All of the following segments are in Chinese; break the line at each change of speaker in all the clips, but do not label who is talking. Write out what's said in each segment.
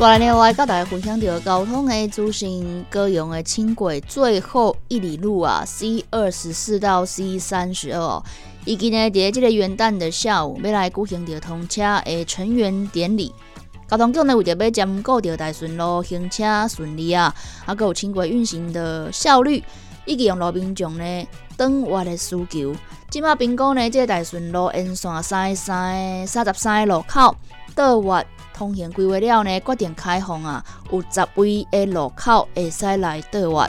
来年来甲大家分享到交通的资讯，各用的轻轨最后一里路啊，C 二十四到 C 三十二，以及呢，伫即个元旦的下午，要来举行着通车的成员典礼。交通局呢为着要兼顾着大顺路行车顺利啊，啊，有轻轨运行的效率，以及用路民众呢等我的需求，即马评估呢，即个大顺路沿线三三三十三路口倒活。通行规划了呢，决定开放啊，有十位的路口会使来倒弯。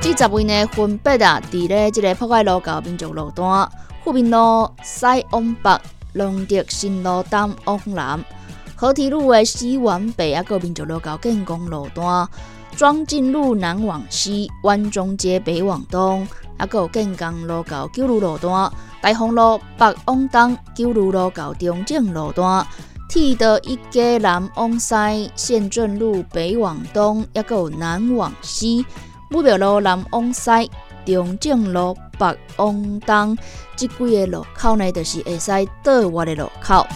这十位呢，分别啊，伫咧即个破坏路到民族路段、富民路西往北、龙德新路东往南、河堤路的西往北，啊，个民族路到建工路段、庄进路南往西、湾中街北往东。还，有建工路到九如路段、大丰路北往东、九如路到中正路段、铁道一街南往西、县镇路北往东，也个有南往西、武庙路南往西、中正路北往东，这几个路口呢，就是会使倒弯的路口。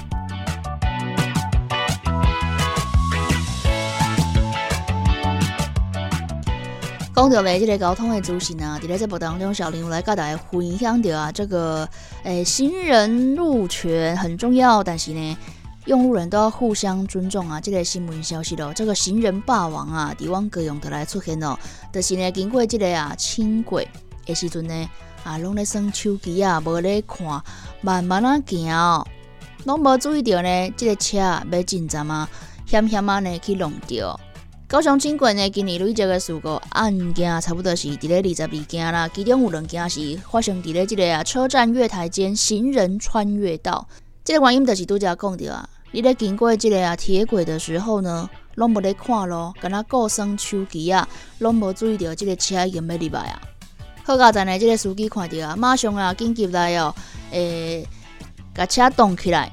讲到咧，这个交通的资讯啊，伫咧节目当中，小林来甲大家分享到啊，这个诶行人路权很重要，但是呢，用路人都要互相尊重啊。这个新闻消息咯，这个行人霸王啊，伫往各用的来出现咯，就是呢，经过这个啊轻轨的时阵呢，啊，拢咧耍手机啊，无咧看，慢慢啊行，拢无注意到呢，这个车要进站啊，险险啊呢去弄掉。高雄轻轨呢，今年累积的事故案件差不多是伫咧二十二件啦，其中有两件是发生伫咧即个啊车站月台间行人穿越道。这个原因就是拄则讲着啊，你咧经过即个啊铁轨的时候呢，拢无咧看咯，敢若过生手机啊，拢无注意到即个车已经要入来啊。好加站呢，即个司机看到啊，马上啊紧急来哦，诶，甲车动起来，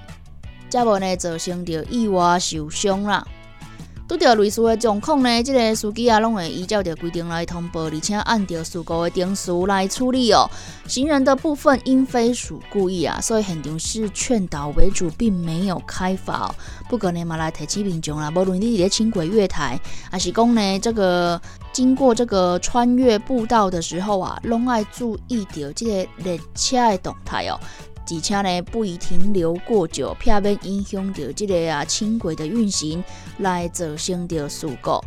则无呢造成着意外受伤啦。拄着类似的状况呢，即个司机啊，拢会依照着规定来通报，而且按照事故的定数来处理哦。行人的部分因非属故意啊，所以现场是劝导为主，并没有开罚。不过呢，嘛来提醒民众啦，无论你伫咧轻轨月台，还是讲呢这个经过这个穿越步道的时候啊，拢爱注意到这个列车的动态哦。而且呢，不宜停留过久，避免影响到这个啊轻轨的运行，来造成着事故。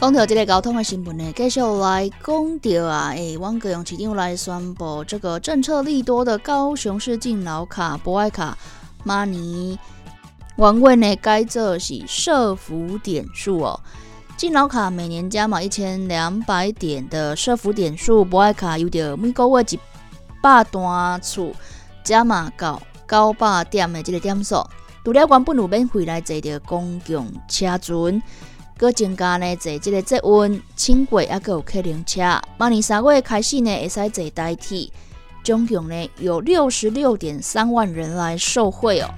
讲到这个交通的新闻呢，继续来讲到啊，诶，汪国勇市长来宣布这个政策利多的高雄市敬老卡、博爱卡、马尼。原本呢改做是社福点数哦，敬老卡每年加码一千两百点的社福点数，博爱卡有着每个月一百单次加码到九百点的这个点数。除了原本有免费来坐着公共车船，搁增加呢坐这个捷运、轻轨，还搁有客轮车。明年三月开始呢，会使坐代替，总共呢有六十六点三万人来受惠哦。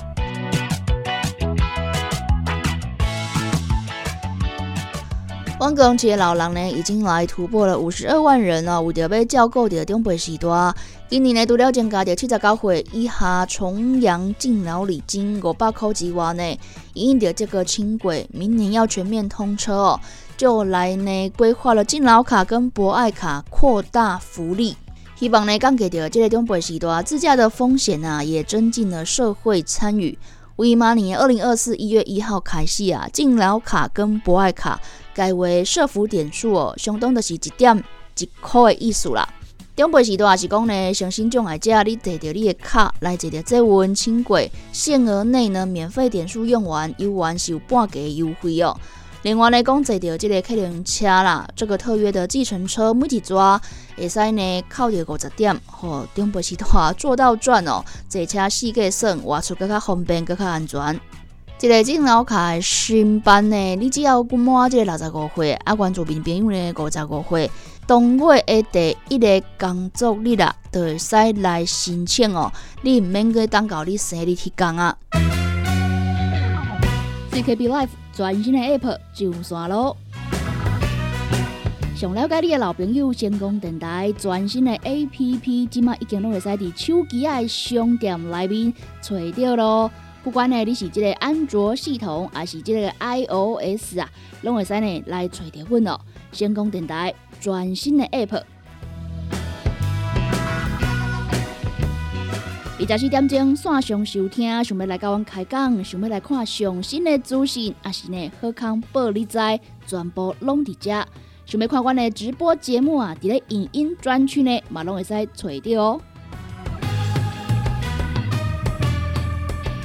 汪国市的老人呢，已经来突破了五十二万人了。为着要照顾的中北时段，今年呢，除了增加着七十九岁以下重阳敬老礼金五百块之外呢，因着这个轻轨明年要全面通车哦，就来呢规划了敬老卡跟博爱卡扩大福利，希望呢降低着这个中北时段自驾的风险啊，也增进了社会参与。为马年二零二四一月一号开始啊，敬老卡跟博爱卡改为设福点数哦，相当的是一点一块的意思啦。中背时段是讲呢，相信障碍者你摕着你的卡来坐着坐温轻轨，限额内呢免费点数用完，游玩是有半价优惠哦。另外呢，讲坐着这个客运车啦，这个特约的计程车每一抓会使呢扣着五十点，吼，中背时段做到赚哦，坐车四个算，外出更较方便，更较安全。一个敬老卡新班呢，你只要过满这个六十五岁，啊，关注面朋友呢五十五岁。当月的第一个工作日啊，就会使来申请哦。你毋免去等到你生日去讲啊。
CKB Life 全新的 App 上线咯。想了解你的老朋友，成功电台全新的 App，即马已经拢会使伫手机的商店内面找到咯。不管呢你是即个安卓系统，还是即个 iOS 啊，拢会使呢来找着阮哦。成功电台。全新的 App，二十四点钟线上收听，想要来跟阮开讲，想要来看上新的资讯，也是呢好康报你知，全部拢伫遮。想要看阮的直播节目啊，伫咧影音专区呢，嘛拢会使找到哦。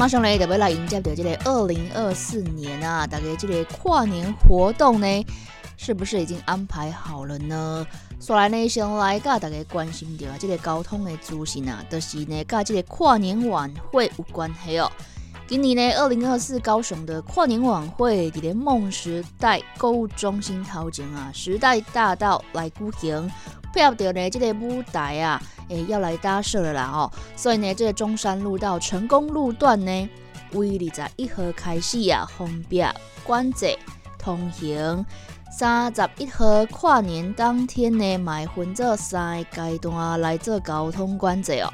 马上来，就要来迎接到这个二零二四年啊！大家这个跨年活动呢，是不是已经安排好了呢？说来呢，先来甲大家关心到啊，这个交通的资讯啊，就是呢，甲这个跨年晚会有关系哦。今年呢，二零二四高雄的跨年晚会，伫咧梦时代购物中心头前啊，时代大道来举行。配合着呢，这个舞台啊，诶，要来搭设了啦哦，所以呢，这个中山路到成功路段呢，为二十一号开始啊，封闭管制通行。三十一号跨年当天呢，买分做三个阶段来做交通管制哦。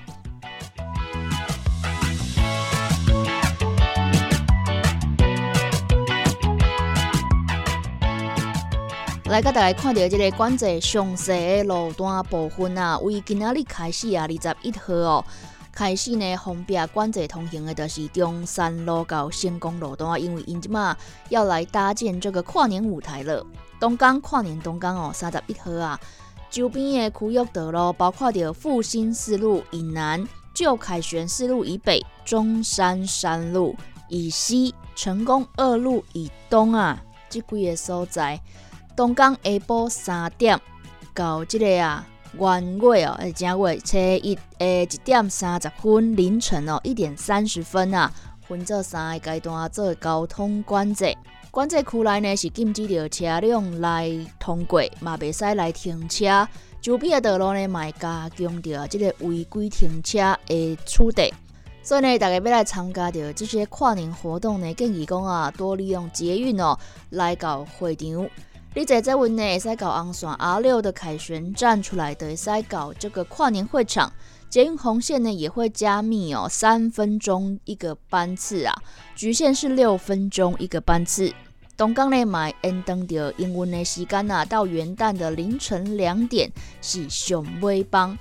来，甲大家看到这个管制详细的路段部分啊，为今仔日开始啊，二十一号哦，开始呢，方便管制通行的，就是中山路到成功路段，因为因即嘛要来搭建这个跨年舞台了。东港跨年东港哦，三十一号啊，周边的区域道路，包括着复兴四路以南、旧凯旋四路以北、中山三路以西、成功二路以东啊，这几个所在。东港下晡三点到即个啊元月哦，诶正月初一诶一点三十分凌晨哦一点三十分啊，分做三个阶段做交通管制。管制区内呢是禁止着车辆来通过，嘛袂使来停车。周边的道路呢，嘛加强着即个违规停车的处理。所以呢，大家要来参加着这些跨年活动呢，建议讲啊，多利用捷运哦来到会场。你在在文呢，会使搞昂山 R 六的凯旋站出来的，会使搞这个跨年会场。捷运红线呢也会加密哦，三分钟一个班次啊，局限是六分钟一个班次。东港呢买 N 登的英文的时间啊，到元旦的凌晨两点是上尾班。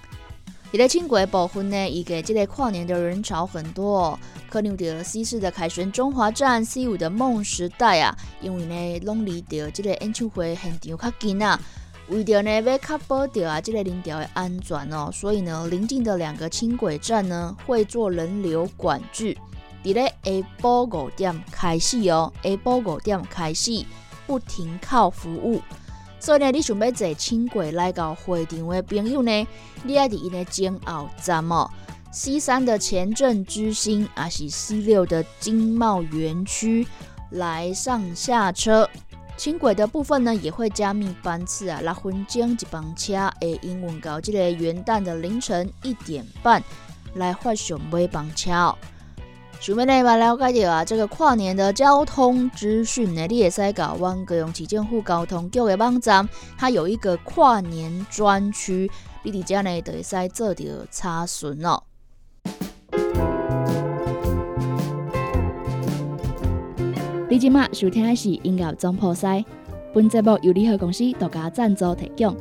伫咧轻轨部分呢，伊个即个跨年的人潮很多，可能着 C 四的凯旋中华站、C 五的梦时代啊，因为呢拢离着即个演唱会现场较近啊，为着呢要确保着啊即个人潮的安全哦，所以呢临近的两个轻轨站呢会做人流管制，伫咧下晡五点开始哦，下晡五点开始不停靠服务。所以呢，你想要坐轻轨来到会场的朋友呢，你要伫因的前后站哦，C 三的前镇之星，啊是 C 六的经贸园区来上下车。轻轨的部分呢，也会加密班次啊，六分钟一班车，会英文到这个元旦的凌晨一点半来发上尾班车哦。想要呢嘛了解到啊，这个跨年的交通资讯呢，你也使搞湾高雄市政府交通局的网站，它有一个跨年专区，你伫遮呢就会使做着查询哦。
你今麦收听的是音乐总破塞，本节目由联合公司独家赞助提供。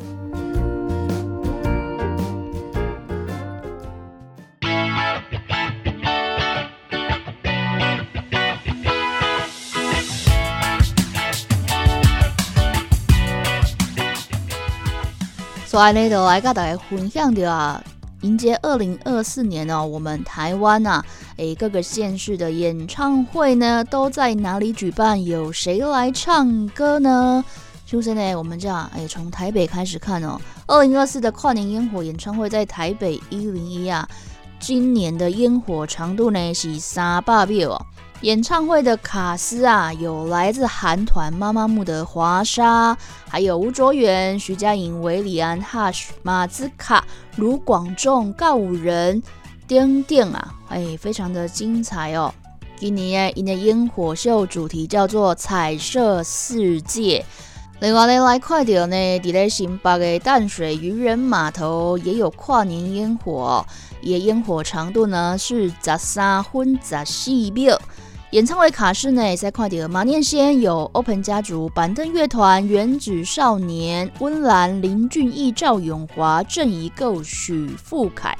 所以呢，就来跟大家分享的啊，迎接二零二四年哦，我们台湾啊，诶，各个县市的演唱会呢，都在哪里举办？有谁来唱歌呢？首先呢，我们这样，诶，从台北开始看哦，二零二四的跨年烟火演唱会在台北一零一啊，今年的烟火长度呢是三百秒哦。演唱会的卡司啊，有来自韩团妈妈木的华莎，还有吴卓源、徐佳莹、韦礼安、Hush、马兹卡、卢广仲、告五人、丁丁啊，哎，非常的精彩哦。今年的烟火秀主题叫做彩色世界。另外呢，来快点呢，伫咧新北的淡水渔人码头也有跨年烟火，也烟火长度呢是十三分十四秒。演唱会卡司呢，在看到马念先有 Open 家族、板凳乐团、原子少年、温岚、林俊逸、赵永华、郑怡构、许富凯。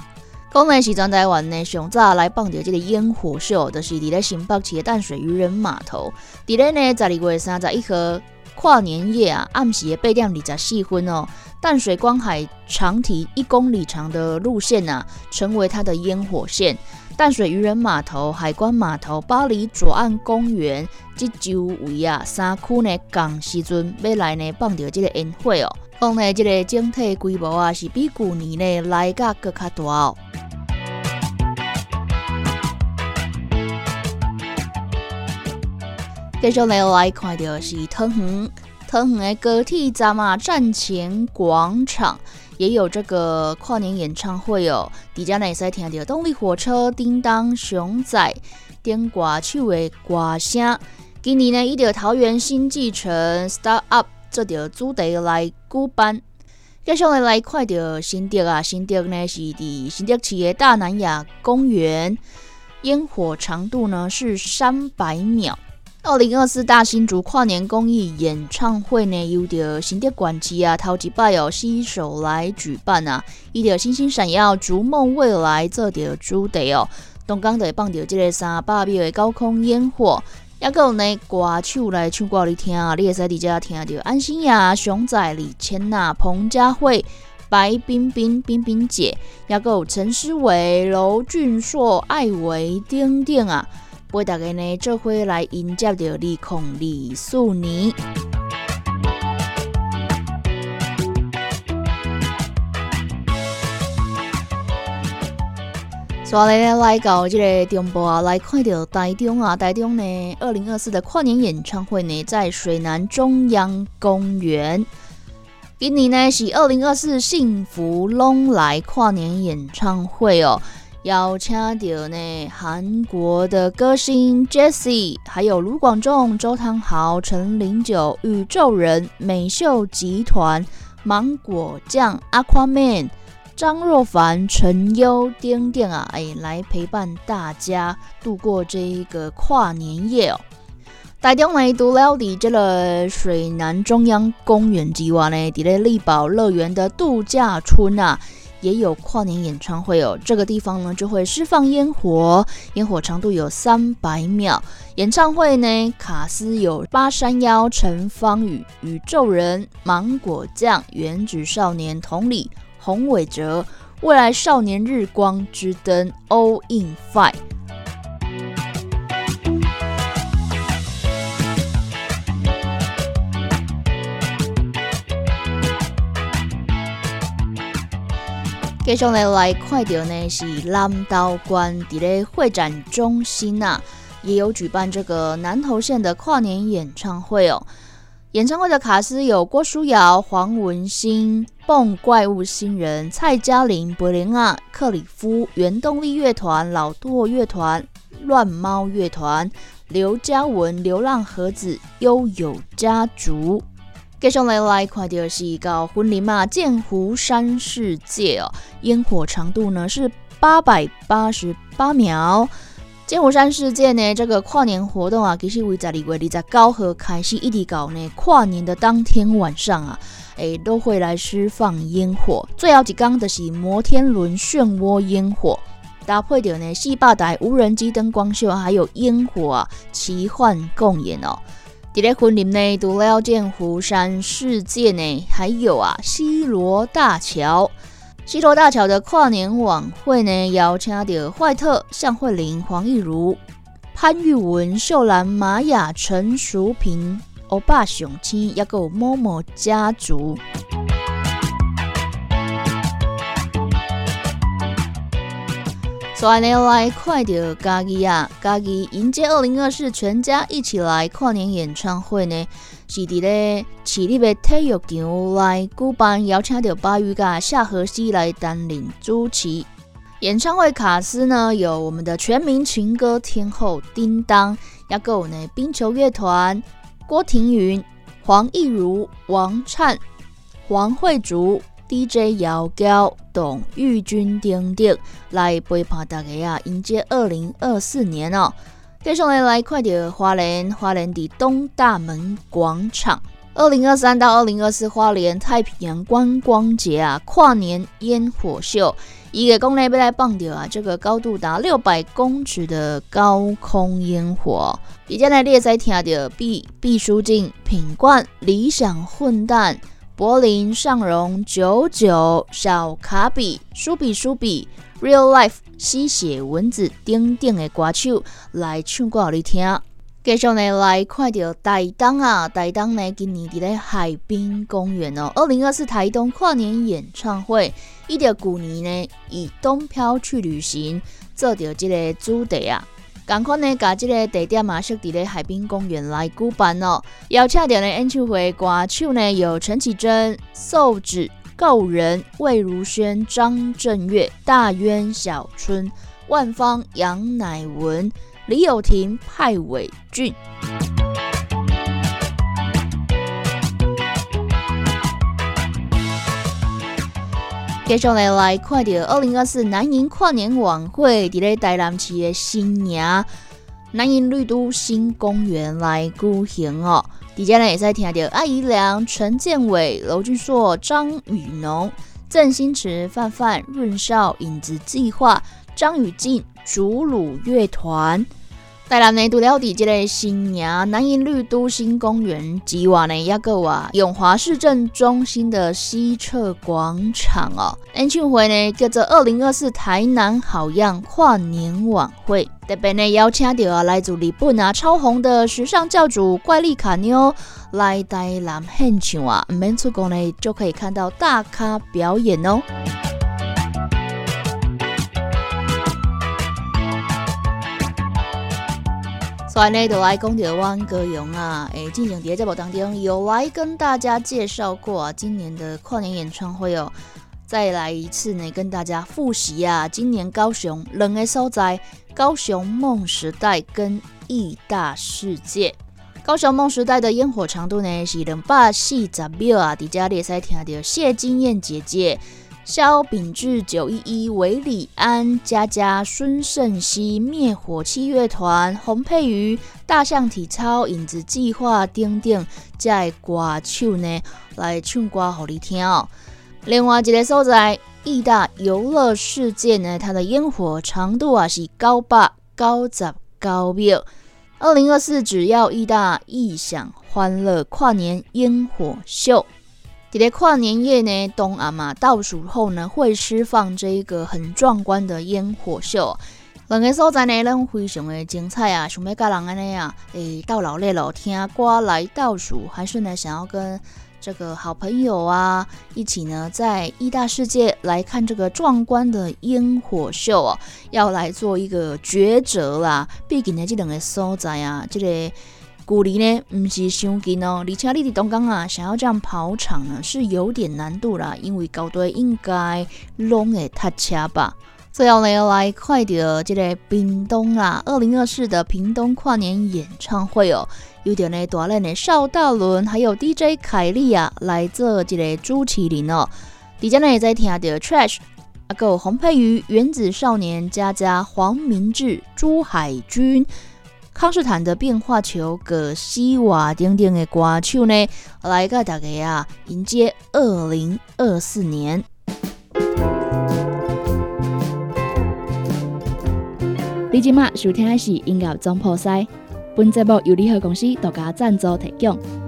讲呢是咱台湾呢上早来放着这个烟火秀，就是伫咧新北市的淡水渔人码头。伫咧呢十二月三十一号跨年夜啊，暗时的八点二十四分哦，淡水光海长堤一公里长的路线啊，成为它的烟火线。淡水渔人码头、海关码头、巴黎左岸公园这周围啊三区呢，港时阵要来呢放着这个烟火哦。讲呢，这个整体规模啊是比去年呢来个更加大哦。继续呢来看到是汤圆，汤圆的高铁站啊，站前广场。也有这个跨年演唱会哦，底下呢也在听到动力火车、叮当、熊仔、点歌手的歌声。今年呢，伊条桃园新纪城 Start Up 这条主题来举办。接下来来看到新竹啊，新竹呢是伫新竹市的大南亚公园，烟火长度呢是三百秒。二零二四大新竹跨年公益演唱会呢，由着新竹管区啊，头一摆哦，携手来举办啊，伊着星星闪耀，逐梦未来这条主题哦，东港会放着这个三百秒的高空烟火，也有呢歌手来唱歌你听啊，你会使伫遮听到安心呀、熊仔、李千娜、彭佳慧、白冰冰、冰冰姐，也有陈思维、娄俊硕、艾维、丁丁啊。为大家呢，这回来迎接着李孔李素年。所以呢，来到这个中部啊，来看到台中啊，台中呢，二零二四的跨年演唱会呢，在水南中央公园。今年呢是二零二四幸福隆来跨年演唱会哦。邀请到呢韩国的歌星 Jessie，还有卢广仲、周汤豪、陈零九、宇宙人、美秀集团、芒果酱、Aquaman、张若凡、陈优、丁丁啊，哎，来陪伴大家度过这一个跨年夜哦。台中呢，除了伫这个水南中央公园之外呢，伫咧力宝乐园的度假村啊。也有跨年演唱会哦，这个地方呢就会释放烟火，烟火长度有三百秒。演唱会呢，卡斯有八山腰、陈芳宇、宇宙人、芒果酱、原子少年、同理、洪伟哲、未来少年、日光之灯、All in Five。接下来来看到呢是南道关伫咧会展中心啊，也有举办这个南投县的跨年演唱会哦。演唱会的卡司有郭书瑶、黄文兴、蹦怪物新人、蔡嘉玲、柏林啊、克里夫、原动力乐团、老舵乐团、乱猫乐团、刘嘉文、流浪盒子、悠悠家族。接下来来看到是到婚礼嘛，剑湖山世界哦，烟火长度呢是八百八十八秒。剑湖山世界呢，这个跨年活动啊，其实为十二月二十九号开始，一直到呢跨年的当天晚上啊，诶都会来释放烟火。最后一讲就是摩天轮漩涡烟火，搭配着呢四百台无人机灯光秀，还有烟火奇幻共演哦。伫咧森林内，除了剑湖山世界呢，还有啊西罗大桥。西罗大桥的跨年晚会呢，邀请到坏特、向慧玲、黄义如、潘玉文、秀兰、玛雅、陈淑萍、欧巴雄青，一个某某家族。所以呢，来快点家己啊，家己迎接二零二四，全家一起来跨年演唱会呢。是伫咧市立的体育场来举办，邀请到巴育甲夏荷西来担任主持。演唱会卡司呢，有我们的全民情歌天后叮当，也有呢冰球乐团郭庭云、黄义如、王灿、黄慧竹、DJ 姚娇、董玉君等等来陪伴大家啊，迎接二零二四年哦。接下来来看到花莲，花莲的东大门广场，二零二三到二零二四花莲太平洋观光节啊，跨年烟火秀，一个公内被来放掉啊，这个高度达六百公尺的高空烟火。比较来列在听到毕毕书尽、品冠、理想混蛋、柏林尚荣、九九、小卡比、书比书比。Real life 吸血蚊子等等的歌手来唱歌给你听。继续呢来看到台东啊，台东呢今年伫咧海滨公园哦，二零二四台东跨年演唱会，伊条旧年呢以东漂去旅行做着这个主题啊，赶快呢把这个地点嘛设伫咧海滨公园来举办哦，邀请到的演唱会歌手呢有陈绮贞、瘦子。告人魏如萱、张震岳、大渊、小春、万芳、杨乃文、李友廷、派伟俊。接下来来看到二零二四南营跨年晚会，伫咧台南市的新营南营绿都新公园来举行哦。底下呢也在听到阿怡良、陈建伟、娄俊硕、张雨农、郑新池、范范、润少、影子计划、张雨静、竹鲁乐团。台南呢，除了伫这个新营南营绿都新公园之外呢，也个啊永华市政中心的西侧广场哦。演唱会呢叫做二零二四台南好样跨年晚会，特别呢邀请到啊来自日本啊超红的时尚教主怪力卡妞来台南现场啊，免出国呢就可以看到大咖表演哦。所以呢，就来讲到汪歌咏啊，诶，进行在节目当中有来跟大家介绍过啊，今年的跨年演唱会哦，再来一次呢，跟大家复习啊，今年高雄两个所在，高雄梦时代跟艺大世界。高雄梦时代的烟火长度呢是两百四十秒啊，底下列赛听到谢金燕姐姐。萧秉治、九一一、韦礼安、佳佳、孙盛熙、灭火器乐团、洪佩瑜、大象体操、影子计划等等，在歌手呢来唱歌给你听哦。另外一个所在，义大游乐世界呢，它的烟火长度啊是高八高十高秒。二零二四，只要义大异想欢乐跨年烟火秀。在跨年夜呢，东阿嘛倒数后呢，会释放这一个很壮观的烟火秀。两个所在呢，拢非常的精彩啊！想要跟人安尼啊，诶，到老列了听歌来倒数，还是呢想要跟这个好朋友啊一起呢，在艺大世界来看这个壮观的烟火秀哦，要来做一个抉择啦。毕竟呢，这两个所在啊，这个。距离呢，唔是伤近哦，而且你伫东港啊，想要这样跑场呢，是有点难度啦，因为高队应该拢会塞车吧。最后呢，要来快点这个屏东啦，二零二四的屏东跨年演唱会哦，有点呢大量的邵大伦还有 DJ 凯莉啊，来做这个主持人哦。底下呢也在听到 Trash 啊，有洪佩瑜、原子少年、佳佳、黄明志、朱海军、康斯坦的变化球、葛西瓦等等的歌手呢，来个大家啊，迎接二零二四年。
你今麦收听的是音乐总破塞，本节目由联合公司独家赞助提供。